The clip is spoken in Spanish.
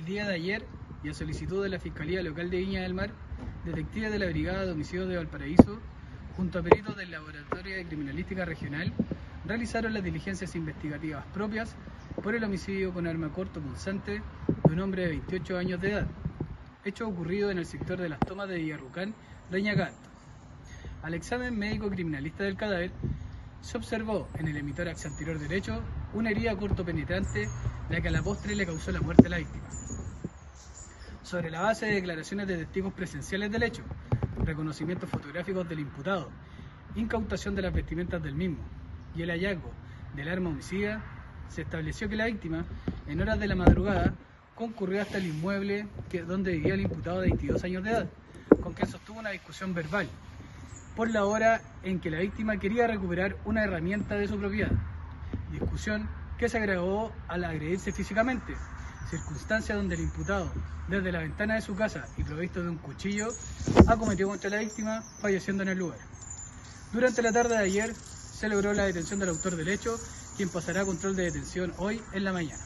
El día de ayer, y a solicitud de la Fiscalía Local de Viña del Mar, detectives de la Brigada de Homicidios de Valparaíso, junto a peritos del Laboratorio de Criminalística Regional, realizaron las diligencias investigativas propias por el homicidio con arma corto punzante de un hombre de 28 años de edad, hecho ocurrido en el sector de las tomas de Villarrucán, Reñacanto. Al examen médico criminalista del cadáver, se observó en el emitórax anterior derecho una herida corto penetrante, la que a la postre le causó la muerte a la víctima. Sobre la base de declaraciones de testigos presenciales del hecho, reconocimientos fotográficos del imputado, incautación de las vestimentas del mismo y el hallazgo del arma homicida, se estableció que la víctima, en horas de la madrugada, concurrió hasta el inmueble donde vivía el imputado de 22 años de edad, con quien sostuvo una discusión verbal, por la hora en que la víctima quería recuperar una herramienta de su propiedad. Discusión que se agravó al agredirse físicamente, circunstancia donde el imputado, desde la ventana de su casa y provisto de un cuchillo, acometió contra la víctima, falleciendo en el lugar. Durante la tarde de ayer se logró la detención del autor del hecho, quien pasará a control de detención hoy en la mañana.